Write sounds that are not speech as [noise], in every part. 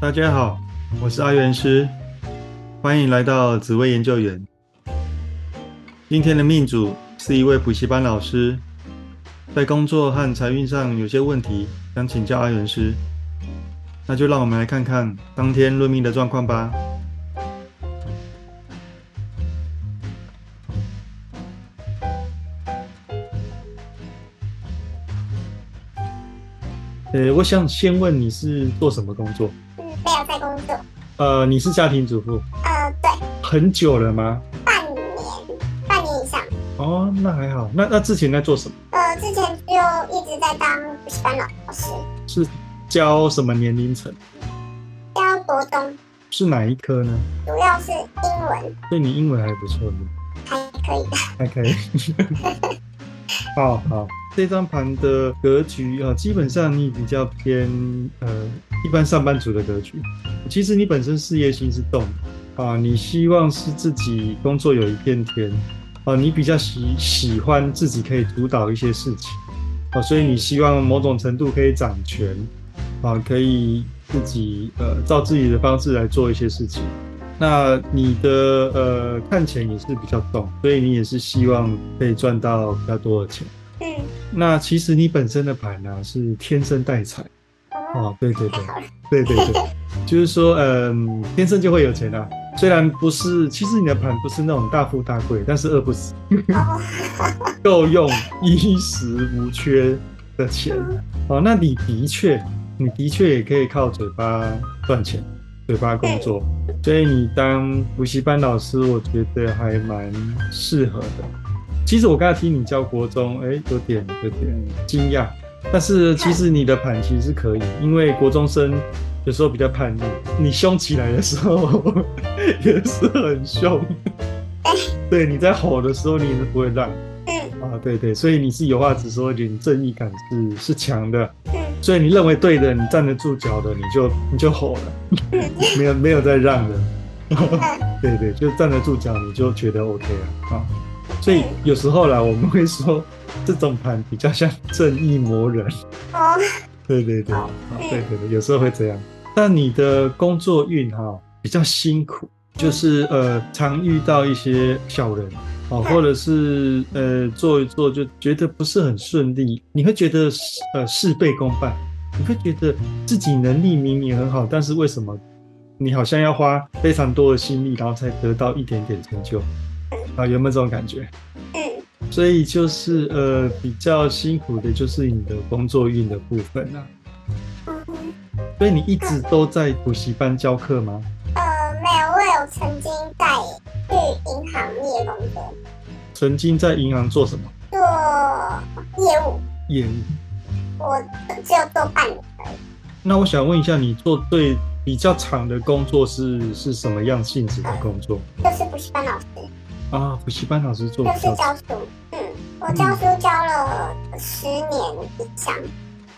大家好，我是阿元师，欢迎来到紫薇研究员。今天的命主是一位补习班老师，在工作和财运上有些问题，想请教阿元师。那就让我们来看看当天论命的状况吧。呃，我想先问你是做什么工作？工作。呃，你是家庭主妇？呃，对，很久了吗？半年，半年以上。哦，那还好。那那之前在做什么？呃，之前就一直在当补习班老师，是教什么年龄层？教国中，是哪一科呢？主要是英文，所以你英文还不错呢，还可以的。还可以。[laughs] 好好，这张盘的格局啊，基本上你比较偏呃一般上班族的格局。其实你本身事业心是动啊，你希望是自己工作有一片天啊，你比较喜喜欢自己可以主导一些事情啊，所以你希望某种程度可以掌权啊，可以自己呃照自己的方式来做一些事情。那你的呃看钱也是比较动，所以你也是希望可以赚到比较多的钱。嗯，那其实你本身的盘呢、是天生带财哦，对对对，对对对，就是说嗯、天生就会有钱啊。虽然不是，其实你的盘不是那种大富大贵，但是饿不死，[laughs] 哦，够用，衣食无缺的钱。哦，那你的确，你的确也可以靠嘴巴赚钱，嘴巴工作。所以你当补习班老师，我觉得还蛮适合的。其实我刚才听你教国中，哎，有点有点惊讶。但是其实你的盘其实是可以，因为国中生有时候比较叛逆，你凶起来的时候 [laughs] 也是很凶。[laughs] 对，你在吼的时候你也是不会让嗯啊，对对，所以你是有话直说，你正义感是是强的。嗯所以你认为对的，你站得住脚的，你就你就吼了，没有没有再让的。[laughs] 对对，就站得住脚，你就觉得 OK 了啊。所以有时候啦，我们会说这种盘比较像正义魔人。哦，对对对，啊对对对，有时候会这样。但你的工作运哈比较辛苦，就是呃常遇到一些小人哦，或者是呃做一做就觉得不是很顺利，你会觉得呃事倍功半，你会觉得自己能力明明很好，但是为什么你好像要花非常多的心力，然后才得到一点点成就啊？有没有这种感觉？嗯所以就是呃比较辛苦的就是你的工作运的部分啊。嗯，所以你一直都在补习班教课吗？呃，没有，我有曾经在去银行业工作，曾经在银行做什么做业务，业务？我只有做半年而已。那我想问一下，你做最比较长的工作是是什么样性质的工作就是补习班老师，啊？补习班老师做就是教书。嗯，我教书教了十年以上。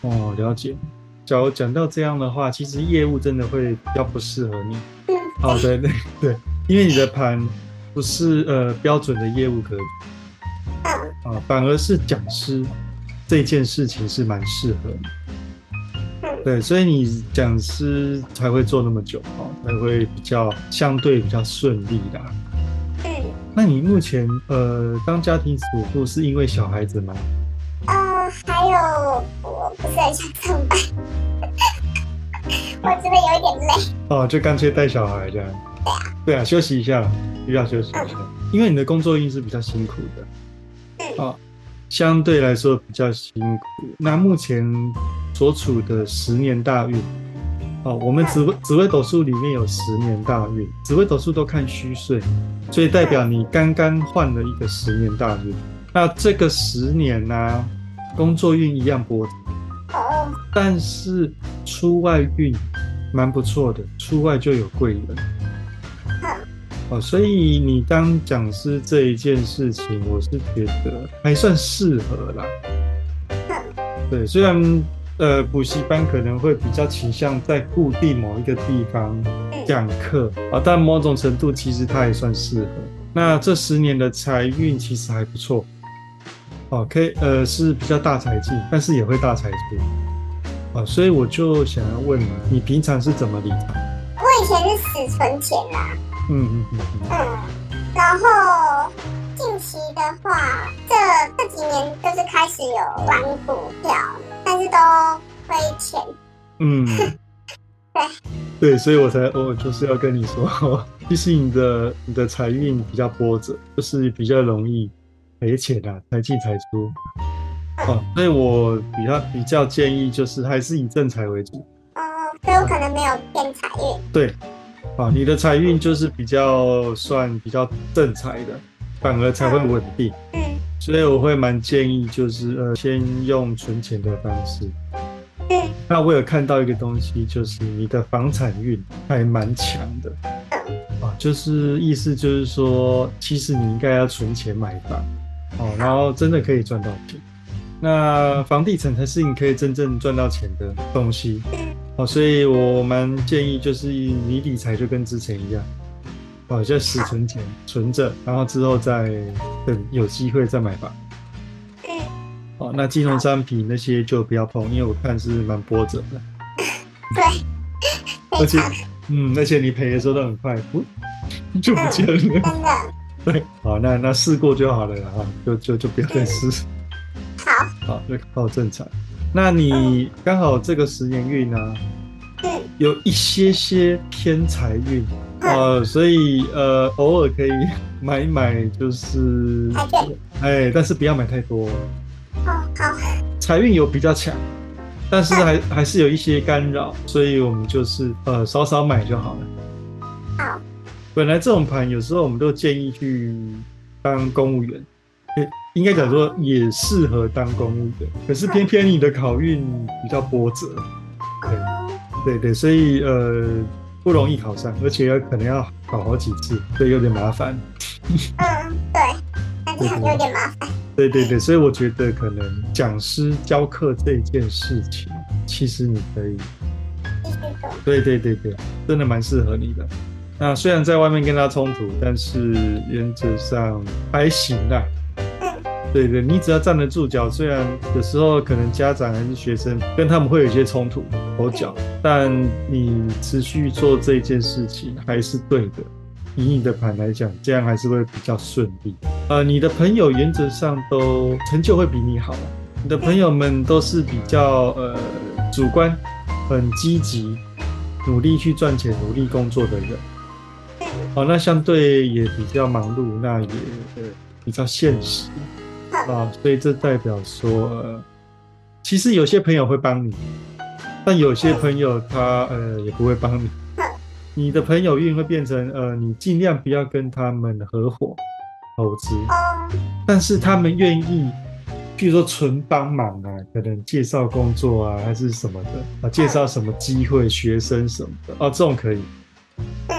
哦，了解。假如讲到这样的话，其实业务真的会比较不适合你。嗯，哦，对对对，因为你的盘不是呃标准的业务格局嗯啊，反而是讲师这件事情是蛮适合对，所以你讲师才会做那么久哦，才会比较相对比较顺利啦。嗯，那你目前呃当家庭主妇是因为小孩子吗？呃，还有我不是很想上班，[laughs] 我真的有一点累。哦，就干脆带小孩这样。对啊，休息一下，需要休息一下，因为你的工作运是比较辛苦的。哦，相对来说比较辛苦。那目前所处的十年大运，哦，我们紫微紫微斗数里面有十年大运，紫微斗数都看虚岁，所以代表你刚刚换了一个十年大运。那这个十年呢、工作运一样波。但是出外运蛮不错的，出外就有贵人。哦，所以你当讲师这一件事情，我是觉得还算适合啦。对，虽然呃补习班可能会比较倾向在固定某一个地方讲课啊，但某种程度其实它也算适合。那这十年的财运其实还不错，哦，可以呃是比较大财进，但是也会大财出。啊，所以我就想要问你，你平常是怎么理财？我以前是死存钱啦，嗯嗯嗯嗯，嗯，然后近期的话，这这几年就是开始有玩股票，但是都亏钱。嗯，[laughs] 对对，所以我才我就是要跟你说，[laughs] 其实你的你的财运比较波折，就是比较容易赔钱啊，财进财出。哦，所以我比较比较建议就是还是以正财为主。哦，所以我可能没有偏财运。对，啊，你的财运就是比较算比较正财的，反而才会稳定。嗯所以我会蛮建议就是呃，先用存钱的方式。嗯那我有看到一个东西，就是你的房产运还蛮强的。啊，就是意思就是说，其实你应该要存钱买房。哦，然后真的可以赚到钱。那房地产才是你可以真正赚到钱的东西哦，所以我蛮建议就是你理财就跟之前一样，哦，就死存钱存着，然后之后再等有机会再买吧。嗯，哦，那金融商品那些就不要碰，因为我看是蛮波折的，[laughs] 对，[laughs] 而且嗯，而且你赔的时候都很快，不就不见了。真的 [laughs] 对，好，那那试过就好了啦哈，就就就不要再试，好。好，就靠正常。那你刚好这个十年运呢、嗯有一些些偏财运，呃，所以呃偶尔可以买一买，就是哎，但是不要买太多。哦，好，财运有比较强，但是还还是有一些干扰，所以我们就是呃少少买就好了。好，本来这种盘有时候我们都建议去当公务员，诶应该讲说也适合当公务员，可是偏偏你的考运比较波折，对对对，所以呃不容易考上，而且可能要考好几次，所以有点麻烦。嗯，对，但是很有点麻烦。对对对，所以我觉得可能讲师教课这件事情，其实你可以。对对对对，真的蛮适合你的。那虽然在外面跟他冲突，但是原则上还行啦。对对，你只要站得住脚，虽然有时候可能家长还是学生跟他们会有一些冲突口角，但你持续做这件事情还是对的。以你的盘来讲，这样还是会比较顺利。呃，你的朋友原则上都成就会比你好，你的朋友们都是比较呃主观、很积极、努力去赚钱、努力工作的人。哦，那相对也比较忙碌，那也呃比较现实啊，所以这代表说，呃，其实有些朋友会帮你，但有些朋友他呃也不会帮你。你的朋友运会变成呃，你尽量不要跟他们合伙投资，哦，但是他们愿意，譬如说纯帮忙啊，可能介绍工作啊，还是什么的啊，介绍什么机会、学生什么的啊，这种可以。嗯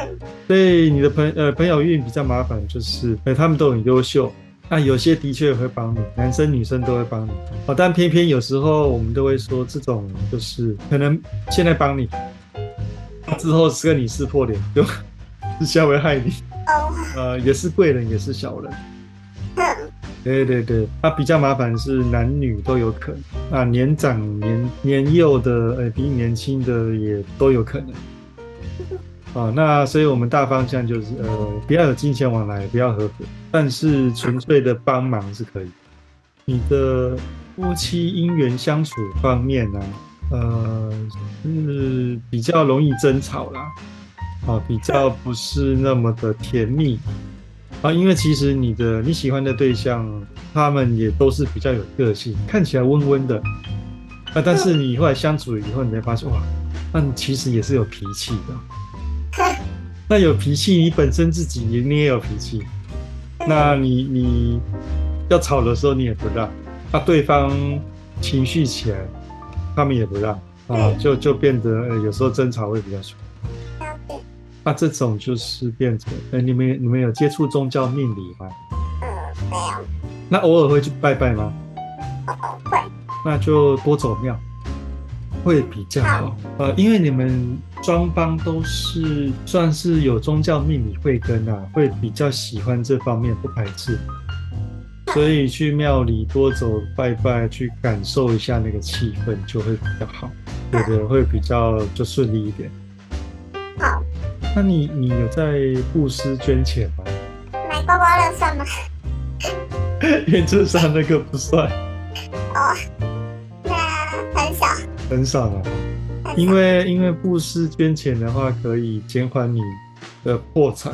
所以你的朋呃朋友运比较麻烦，就是呃他们都很优秀，那有些的确会帮你，男生女生都会帮你哦，但偏偏有时候我们都会说这种就是可能现在帮你，之后是跟你撕破脸，就 [laughs] 是下回害你，哦，[laughs] 呃也是贵人也是小人。[laughs] 嗯对对对，那比较麻烦是男女都有可能，啊，年长年年幼的，呃，比你年轻的也都有可能。啊，那所以我们大方向就是，呃，不要有金钱往来，不要合伙，但是纯粹的帮忙是可以。你的夫妻姻缘相处方面呢、呃，是比较容易争吵啦，啊，比较不是那么的甜蜜。啊，因为其实你的你喜欢的对象，他们也都是比较有个性，看起来温温的，啊，但是你后来相处以后，你才发现哇，那你其实也是有脾气的。[laughs] 那有脾气，你本身自己你你也有脾气，那你你要吵的时候你也不让，那对方情绪起来，他们也不让啊，就就变得呃有时候争吵会比较凶。那这种就是变成，呃，你们你们有接触宗教命理吗？嗯，没有。那偶尔会去拜拜吗？哦，会。那就多走庙，会比较好。呃，因为你们双方都是算是有宗教秘密慧根啊，会比较喜欢这方面，不排斥。所以去庙里多走拜拜，去感受一下那个气氛，就会比较好。有的，会比较就顺利一点。好，那你你有在布施捐钱吗？买刮刮乐算吗？[laughs] 原则上那个不算，哦，那很少，很少了。因为因为布施捐钱的话，可以减缓你的破财。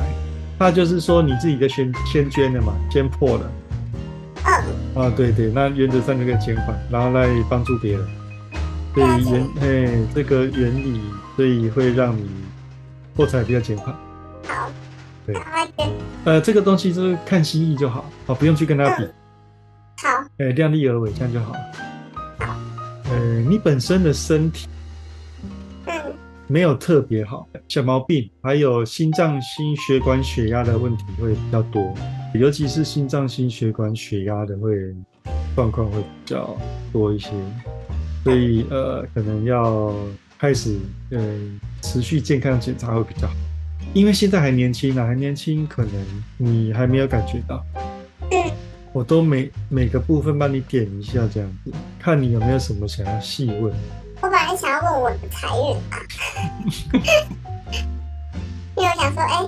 那就是说你自己的先先捐了嘛，先破了嗯，啊，对对，那原则上就可以减缓，然后来帮助别人。所以原哎这个原理，所以会让你破财比较减缓。好，对。呃，这个东西就是看心意就好，好，不用去跟他比，好，哎，量力而为，这样就好。了。呃，你本身的身体嗯，没有特别好，小毛病，还有心脏、心血管、血压的问题会比较多，尤其是心脏、心血管、血压的会状况会比较多一些，所以呃，可能要开始呃持续健康检查会比较好，因为现在还年轻啊，还年轻，可能你还没有感觉到。嗯，我都每每个部分帮你点一下，这样子，看你有没有什么想要细问。想要问我的财运啊，[laughs] 因为我想说，哎、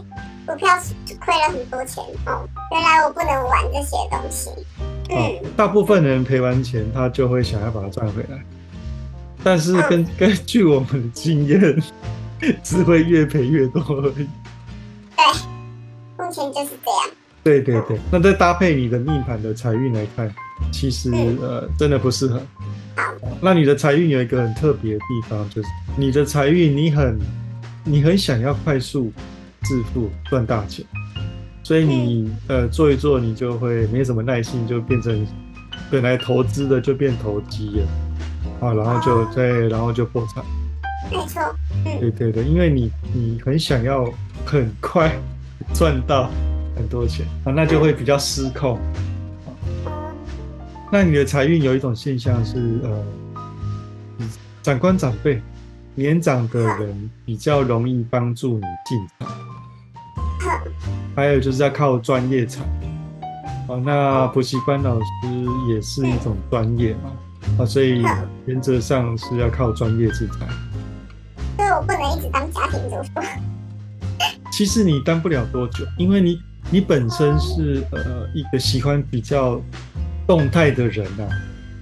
股票亏了很多钱哦，原来我不能玩这些东西。哦嗯，，大部分人赔完钱，他就会想要把它赚回来，但是根 [laughs] 根据我们的经验，只会越赔越多而已。对目前就是这样。对对对，那再搭配你的命盘的财运来看，其实呃真的不适合。那你的财运有一个很特别的地方，就是你的财运你很你很想要快速致富赚大钱，所以你呃做一做你就会没什么耐心，就变成本来投资的就变投机了啊，然后就对，然后就破产。没错，嗯，对对对，因为你你很想要很快 [laughs] 赚到很多钱啊，那就会比较失控。那你的财运有一种现象是，呃，长官长辈、年长的人比较容易帮助你进财，还有就是要靠专业财。哦，那补习班老师也是一种专业嘛，啊，所以原则上是要靠专业制裁。所以我不能一直当家庭主妇。其实你当不了多久，因为你你本身是呃一个喜欢比较动态的人呐、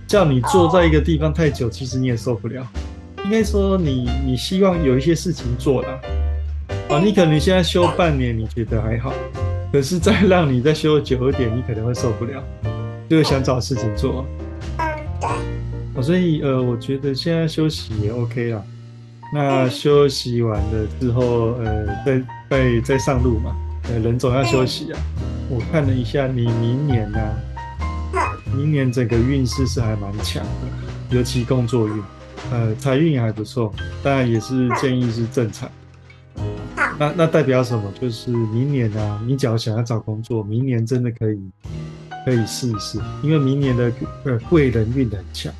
叫你坐在一个地方太久，其实你也受不了。应该说你你希望有一些事情做啦，啊，你可能现在休半年，你觉得还好，可是再让你再休久一点，你可能会受不了，就会想找事情做。所以呃，我觉得现在休息也 OK 啦。那休息完了之后，呃，再再再上路嘛。呃，人总要休息啊。我看了一下，你明年呢、明年整个运势是还蛮强的，尤其工作运，呃，财运也还不错，当然也是建议是正财。那那代表什么？就是明年啊，你只要想要找工作，明年真的可以可以试一试，因为明年的呃贵人运很强。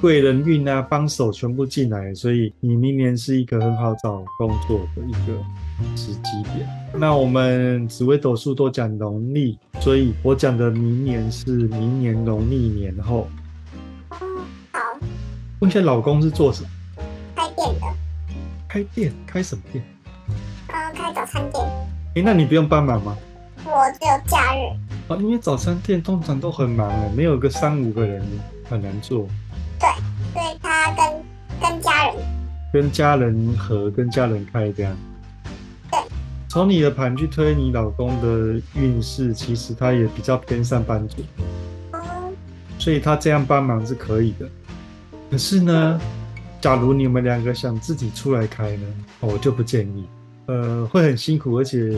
贵人运啊，帮手全部进来，所以你明年是一个很好找工作的一个时机点。那我们紫微斗数都讲农历，所以我讲的明年是明年农历年后。嗯，好，问一下，老公是做什么？开店的，开店？开什么店？嗯，开早餐店，诶，那你不用帮忙吗？我只有假日。啊，因为早餐店通常都很忙哎，没有个三五个人很难做。对，所以他跟跟家人，跟家人和跟家人开这样。对。从你的盘去推你老公的运势，其实他也比较偏上班族，嗯，所以他这样帮忙是可以的。可是呢，假如你们两个想自己出来开呢，我就不建议，呃，会很辛苦，而且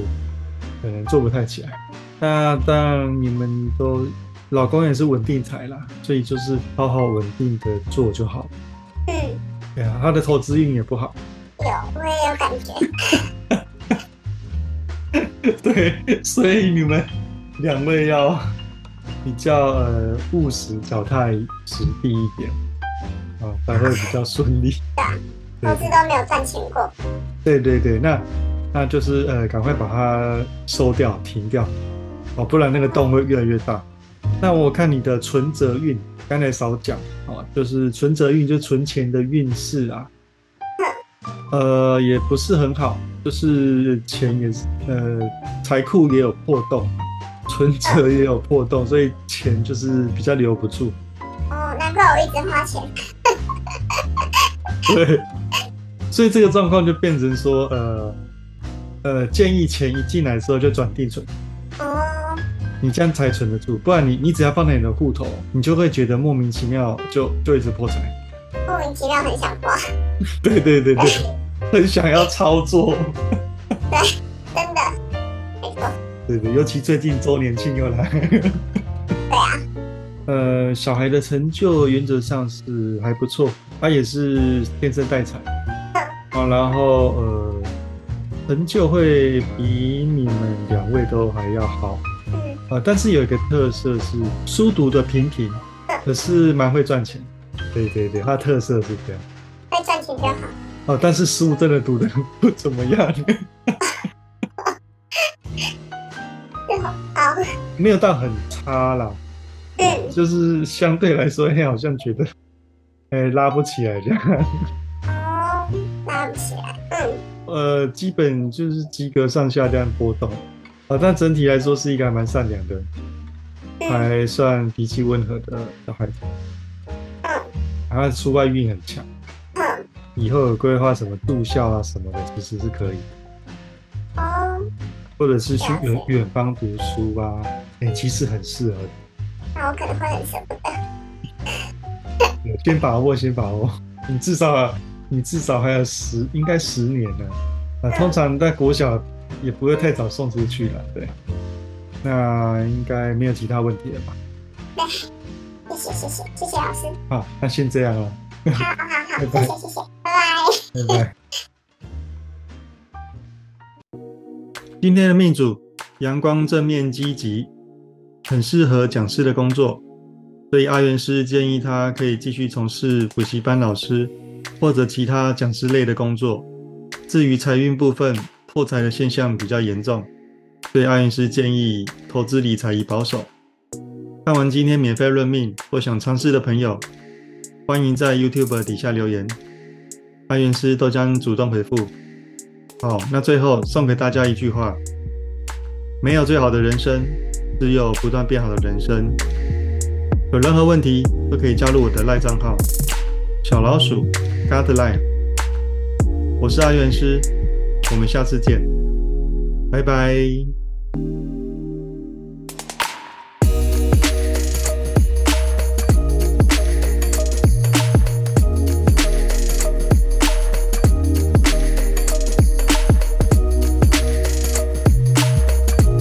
可能做不太起来。那当然，你们都老公也是稳定财啦，所以就是好好稳定的做就好。嗯，对啊，他的投资运也不好。有，我也有感觉。[laughs] 对，所以你们两位要比较呃务实、脚踏实地一点，啊，才会比较顺利。[laughs] 投资都没有赚钱过。对对对，那那就是呃，赶快把它收掉、停掉，哦，不然那个洞会越来越大。那我看你的存折运，刚才少讲哦，就是存折运，就是存钱的运势啊，呃，也不是很好，就是钱也是，呃，财库也有破洞，存折也有破洞，所以钱就是比较留不住。哦，难怪我一直花钱。对，所以这个状况就变成说，呃，呃，建议钱一进来的时候就转定存，哦，你这样才存得住，不然你你只要放在你的户头，你就会觉得莫名其妙就就一直破财。莫名其妙很想花。[laughs] 对对对对，[laughs] 很想要操作。对，真的，没错。对对，尤其最近周年庆又来。对啊，[laughs] 呃，小孩的成就原则上是还不错，他也是天生带财。好，然后呃，成就会比你们两位都还要好。嗯，啊，但是有一个特色是书读的平平，可是蛮会赚钱。对对对，他的特色是这样。会赚钱就好。哦，但是书真的读的不怎么样，[laughs] 是好，好，没有到很差啦，嗯，就是相对来说，哎，好像觉得，哎，拉不起来这样。[laughs] 哦，拉不起来。嗯，呃，基本就是及格上下这样波动，啊，但整体来说是一个还蛮善良的，嗯，还算脾气温和的小孩子，嗯，然后出外运很强，嗯，以后有规划什么住校啊什么的，其实是可以，哦，或者是去远远方读书啊，哎，其实很适合。那我可能会很舍不得。先把握，先把握。你至少，你至少还有十，应该十年呢。啊，通常在国小也不会太早送出去了，对。那应该没有其他问题了吧？对，谢谢谢谢谢谢老师。好，那先这样了，好好好，拜拜谢谢谢谢，拜拜。拜拜。今天的命主阳光正面积极，很适合讲师的工作，所以阿元师建议他可以继续从事补习班老师或者其他讲师类的工作。至于财运部分，破财的现象比较严重，所以阿元师建议投资理财以保守。看完今天免费论命或想尝试的朋友，欢迎在 YouTube 底下留言，阿元师都将主动回复。好，那最后送给大家一句话：没有最好的人生，只有不断变好的人生。有任何问题都可以加入我的赖账号小老鼠 Godline。我是阿元师，我们下次见，拜拜。